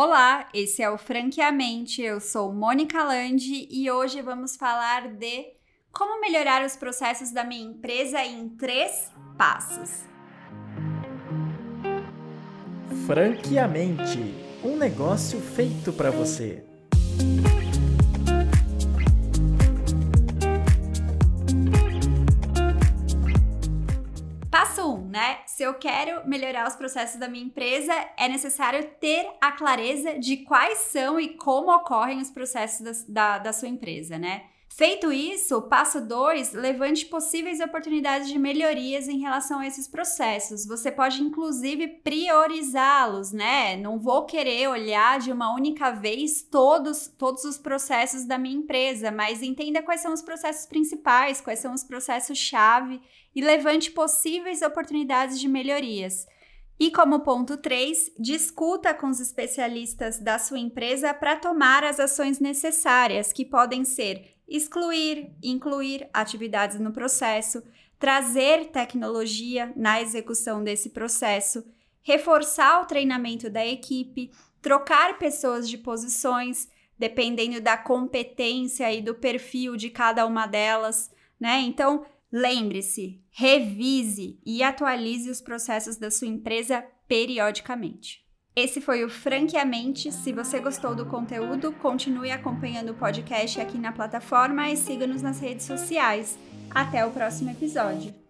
Olá, esse é o Franqueamente. Eu sou Mônica Landi e hoje vamos falar de como melhorar os processos da minha empresa em três passos. Franqueamente um negócio feito para você. Né? Se eu quero melhorar os processos da minha empresa, é necessário ter a clareza de quais são e como ocorrem os processos da, da, da sua empresa, né? Feito isso, passo 2, levante possíveis oportunidades de melhorias em relação a esses processos. Você pode, inclusive, priorizá-los, né? Não vou querer olhar de uma única vez todos, todos os processos da minha empresa, mas entenda quais são os processos principais, quais são os processos-chave e levante possíveis oportunidades de melhorias. E como ponto 3, discuta com os especialistas da sua empresa para tomar as ações necessárias, que podem ser excluir, incluir atividades no processo, trazer tecnologia na execução desse processo, reforçar o treinamento da equipe, trocar pessoas de posições, dependendo da competência e do perfil de cada uma delas, né? Então, lembre-se, revise e atualize os processos da sua empresa periodicamente. Esse foi o Franqueamente. Se você gostou do conteúdo, continue acompanhando o podcast aqui na plataforma e siga-nos nas redes sociais. Até o próximo episódio.